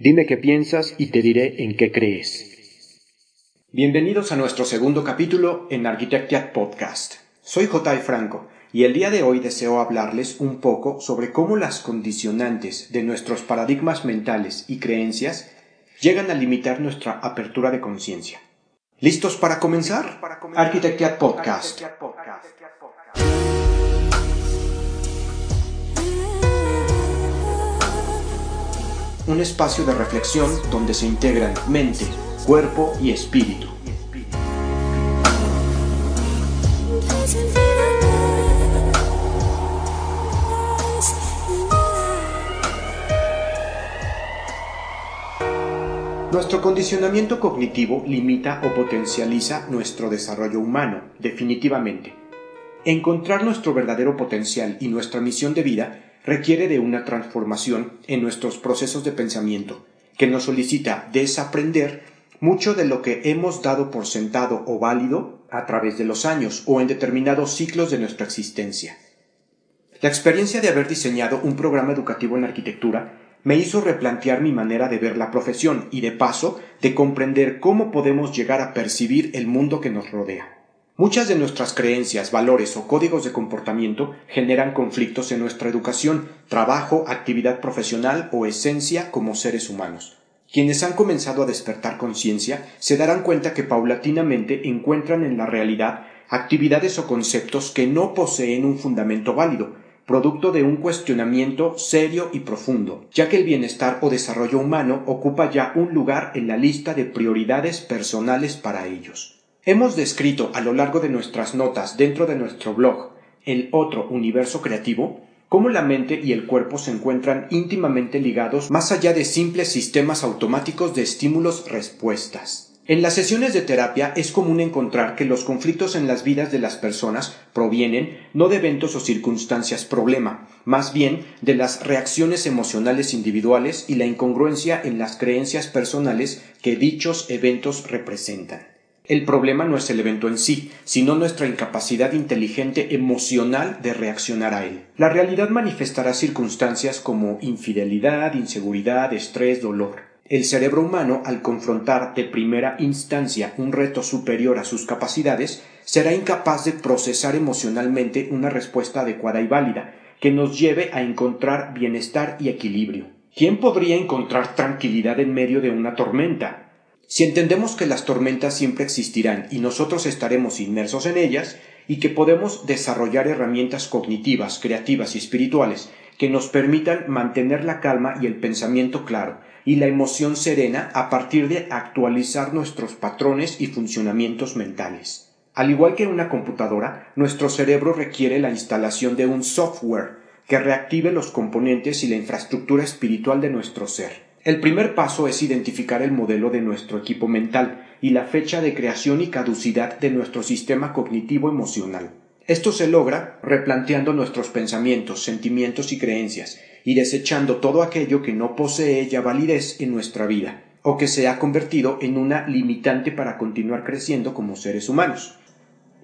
Dime qué piensas y te diré en qué crees. Bienvenidos a nuestro segundo capítulo en Architectia Podcast. Soy J. Franco y el día de hoy deseo hablarles un poco sobre cómo las condicionantes de nuestros paradigmas mentales y creencias llegan a limitar nuestra apertura de conciencia. ¿Listos para comenzar? Architectia Podcast. Un espacio de reflexión donde se integran mente, cuerpo y espíritu. Nuestro condicionamiento cognitivo limita o potencializa nuestro desarrollo humano, definitivamente. Encontrar nuestro verdadero potencial y nuestra misión de vida requiere de una transformación en nuestros procesos de pensamiento, que nos solicita desaprender mucho de lo que hemos dado por sentado o válido a través de los años o en determinados ciclos de nuestra existencia. La experiencia de haber diseñado un programa educativo en arquitectura me hizo replantear mi manera de ver la profesión y de paso de comprender cómo podemos llegar a percibir el mundo que nos rodea. Muchas de nuestras creencias, valores o códigos de comportamiento generan conflictos en nuestra educación, trabajo, actividad profesional o esencia como seres humanos. Quienes han comenzado a despertar conciencia se darán cuenta que paulatinamente encuentran en la realidad actividades o conceptos que no poseen un fundamento válido, producto de un cuestionamiento serio y profundo, ya que el bienestar o desarrollo humano ocupa ya un lugar en la lista de prioridades personales para ellos. Hemos descrito a lo largo de nuestras notas dentro de nuestro blog, El otro universo creativo, cómo la mente y el cuerpo se encuentran íntimamente ligados más allá de simples sistemas automáticos de estímulos-respuestas. En las sesiones de terapia es común encontrar que los conflictos en las vidas de las personas provienen no de eventos o circunstancias problema, más bien de las reacciones emocionales individuales y la incongruencia en las creencias personales que dichos eventos representan. El problema no es el evento en sí, sino nuestra incapacidad inteligente emocional de reaccionar a él. La realidad manifestará circunstancias como infidelidad, inseguridad, estrés, dolor. El cerebro humano, al confrontar de primera instancia un reto superior a sus capacidades, será incapaz de procesar emocionalmente una respuesta adecuada y válida, que nos lleve a encontrar bienestar y equilibrio. ¿Quién podría encontrar tranquilidad en medio de una tormenta? Si entendemos que las tormentas siempre existirán y nosotros estaremos inmersos en ellas, y que podemos desarrollar herramientas cognitivas, creativas y espirituales que nos permitan mantener la calma y el pensamiento claro y la emoción serena a partir de actualizar nuestros patrones y funcionamientos mentales. Al igual que una computadora, nuestro cerebro requiere la instalación de un software que reactive los componentes y la infraestructura espiritual de nuestro ser. El primer paso es identificar el modelo de nuestro equipo mental y la fecha de creación y caducidad de nuestro sistema cognitivo emocional. Esto se logra replanteando nuestros pensamientos, sentimientos y creencias, y desechando todo aquello que no posee ya validez en nuestra vida, o que se ha convertido en una limitante para continuar creciendo como seres humanos.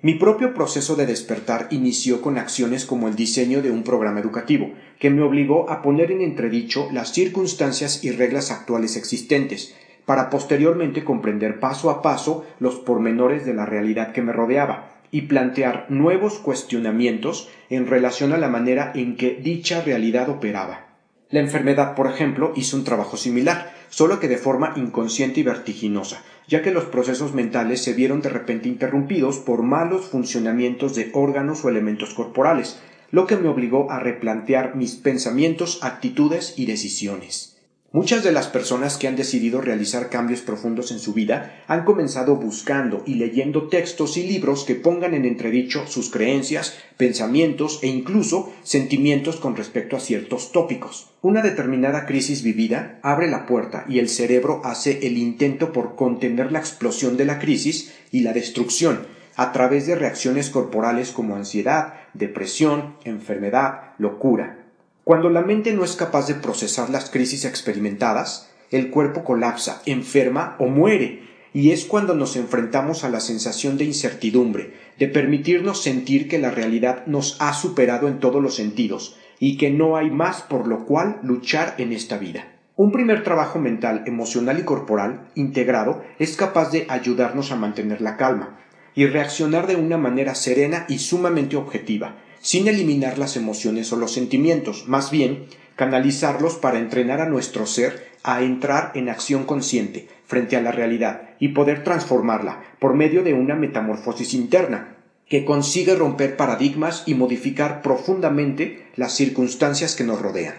Mi propio proceso de despertar inició con acciones como el diseño de un programa educativo, que me obligó a poner en entredicho las circunstancias y reglas actuales existentes, para posteriormente comprender paso a paso los pormenores de la realidad que me rodeaba y plantear nuevos cuestionamientos en relación a la manera en que dicha realidad operaba. La enfermedad, por ejemplo, hizo un trabajo similar, solo que de forma inconsciente y vertiginosa, ya que los procesos mentales se vieron de repente interrumpidos por malos funcionamientos de órganos o elementos corporales, lo que me obligó a replantear mis pensamientos, actitudes y decisiones. Muchas de las personas que han decidido realizar cambios profundos en su vida han comenzado buscando y leyendo textos y libros que pongan en entredicho sus creencias, pensamientos e incluso sentimientos con respecto a ciertos tópicos. Una determinada crisis vivida abre la puerta y el cerebro hace el intento por contener la explosión de la crisis y la destrucción a través de reacciones corporales como ansiedad, depresión, enfermedad, locura. Cuando la mente no es capaz de procesar las crisis experimentadas, el cuerpo colapsa, enferma o muere, y es cuando nos enfrentamos a la sensación de incertidumbre, de permitirnos sentir que la realidad nos ha superado en todos los sentidos, y que no hay más por lo cual luchar en esta vida. Un primer trabajo mental, emocional y corporal integrado es capaz de ayudarnos a mantener la calma y reaccionar de una manera serena y sumamente objetiva, sin eliminar las emociones o los sentimientos, más bien canalizarlos para entrenar a nuestro ser a entrar en acción consciente frente a la realidad y poder transformarla por medio de una metamorfosis interna que consigue romper paradigmas y modificar profundamente las circunstancias que nos rodean.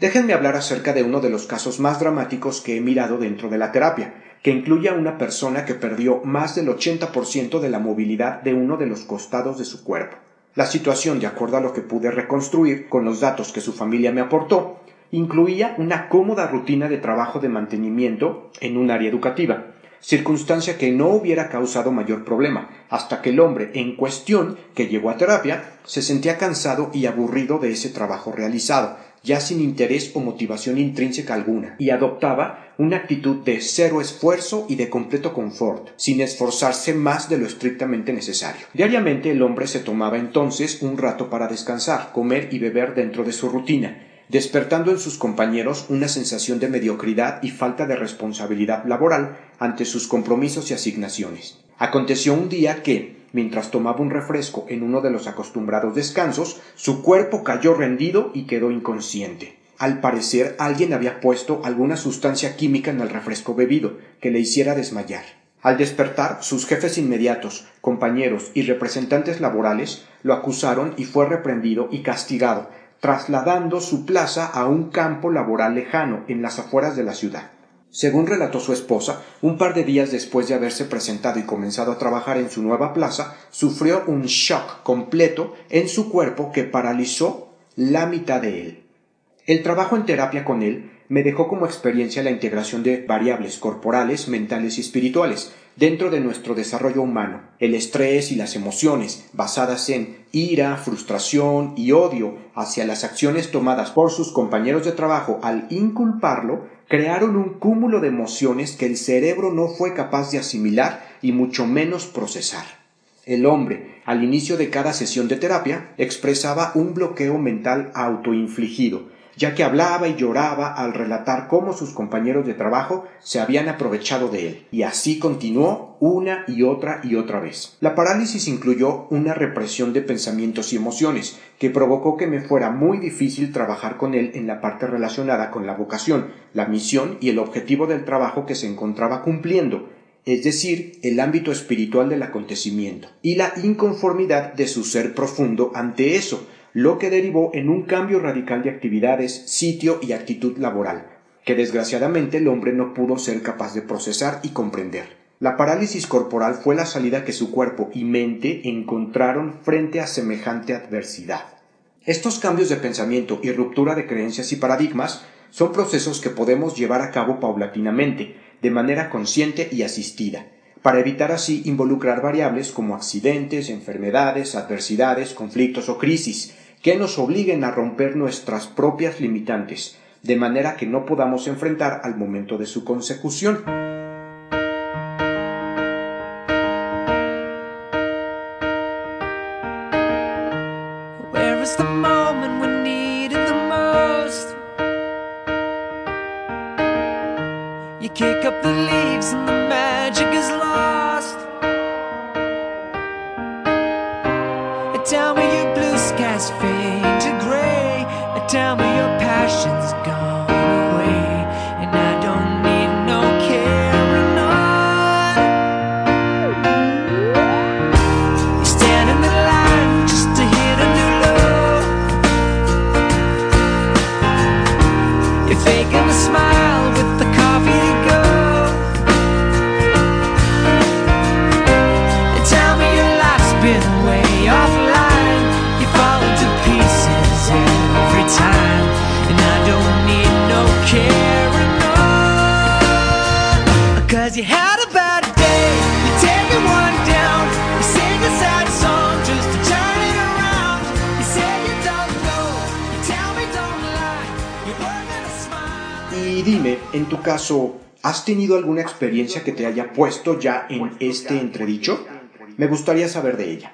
Déjenme hablar acerca de uno de los casos más dramáticos que he mirado dentro de la terapia, que incluye a una persona que perdió más del 80% de la movilidad de uno de los costados de su cuerpo. La situación, de acuerdo a lo que pude reconstruir con los datos que su familia me aportó, incluía una cómoda rutina de trabajo de mantenimiento en un área educativa, circunstancia que no hubiera causado mayor problema, hasta que el hombre en cuestión, que llegó a terapia, se sentía cansado y aburrido de ese trabajo realizado, ya sin interés o motivación intrínseca alguna, y adoptaba una actitud de cero esfuerzo y de completo confort, sin esforzarse más de lo estrictamente necesario. Diariamente el hombre se tomaba entonces un rato para descansar, comer y beber dentro de su rutina, despertando en sus compañeros una sensación de mediocridad y falta de responsabilidad laboral ante sus compromisos y asignaciones. Aconteció un día que, mientras tomaba un refresco en uno de los acostumbrados descansos, su cuerpo cayó rendido y quedó inconsciente. Al parecer alguien había puesto alguna sustancia química en el refresco bebido que le hiciera desmayar. Al despertar, sus jefes inmediatos, compañeros y representantes laborales lo acusaron y fue reprendido y castigado, trasladando su plaza a un campo laboral lejano en las afueras de la ciudad. Según relató su esposa, un par de días después de haberse presentado y comenzado a trabajar en su nueva plaza, sufrió un shock completo en su cuerpo que paralizó la mitad de él. El trabajo en terapia con él me dejó como experiencia la integración de variables corporales, mentales y espirituales dentro de nuestro desarrollo humano. El estrés y las emociones basadas en ira, frustración y odio hacia las acciones tomadas por sus compañeros de trabajo al inculparlo crearon un cúmulo de emociones que el cerebro no fue capaz de asimilar y mucho menos procesar. El hombre, al inicio de cada sesión de terapia, expresaba un bloqueo mental autoinfligido, ya que hablaba y lloraba al relatar cómo sus compañeros de trabajo se habían aprovechado de él, y así continuó una y otra y otra vez. La parálisis incluyó una represión de pensamientos y emociones, que provocó que me fuera muy difícil trabajar con él en la parte relacionada con la vocación, la misión y el objetivo del trabajo que se encontraba cumpliendo, es decir, el ámbito espiritual del acontecimiento, y la inconformidad de su ser profundo ante eso, lo que derivó en un cambio radical de actividades, sitio y actitud laboral, que desgraciadamente el hombre no pudo ser capaz de procesar y comprender. La parálisis corporal fue la salida que su cuerpo y mente encontraron frente a semejante adversidad. Estos cambios de pensamiento y ruptura de creencias y paradigmas son procesos que podemos llevar a cabo paulatinamente, de manera consciente y asistida, para evitar así involucrar variables como accidentes, enfermedades, adversidades, conflictos o crisis, que nos obliguen a romper nuestras propias limitantes, de manera que no podamos enfrentar al momento de su consecución. En tu caso, ¿has tenido alguna experiencia que te haya puesto ya en este entredicho? Me gustaría saber de ella.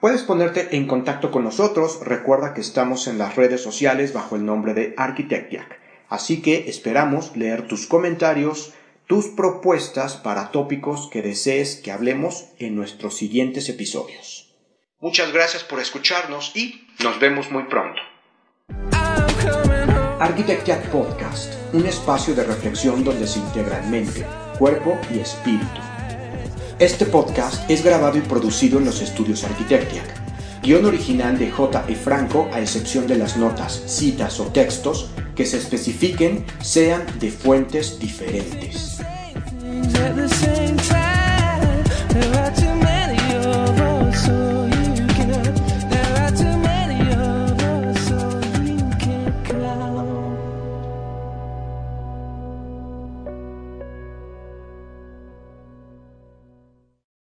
Puedes ponerte en contacto con nosotros, recuerda que estamos en las redes sociales bajo el nombre de Architect Así que esperamos leer tus comentarios, tus propuestas para tópicos que desees que hablemos en nuestros siguientes episodios. Muchas gracias por escucharnos y nos vemos muy pronto. Architecture Podcast, un espacio de reflexión donde se integran mente, cuerpo y espíritu. Este podcast es grabado y producido en los estudios Architectiac. Guión original de J. E. Franco, a excepción de las notas, citas o textos que se especifiquen sean de fuentes diferentes.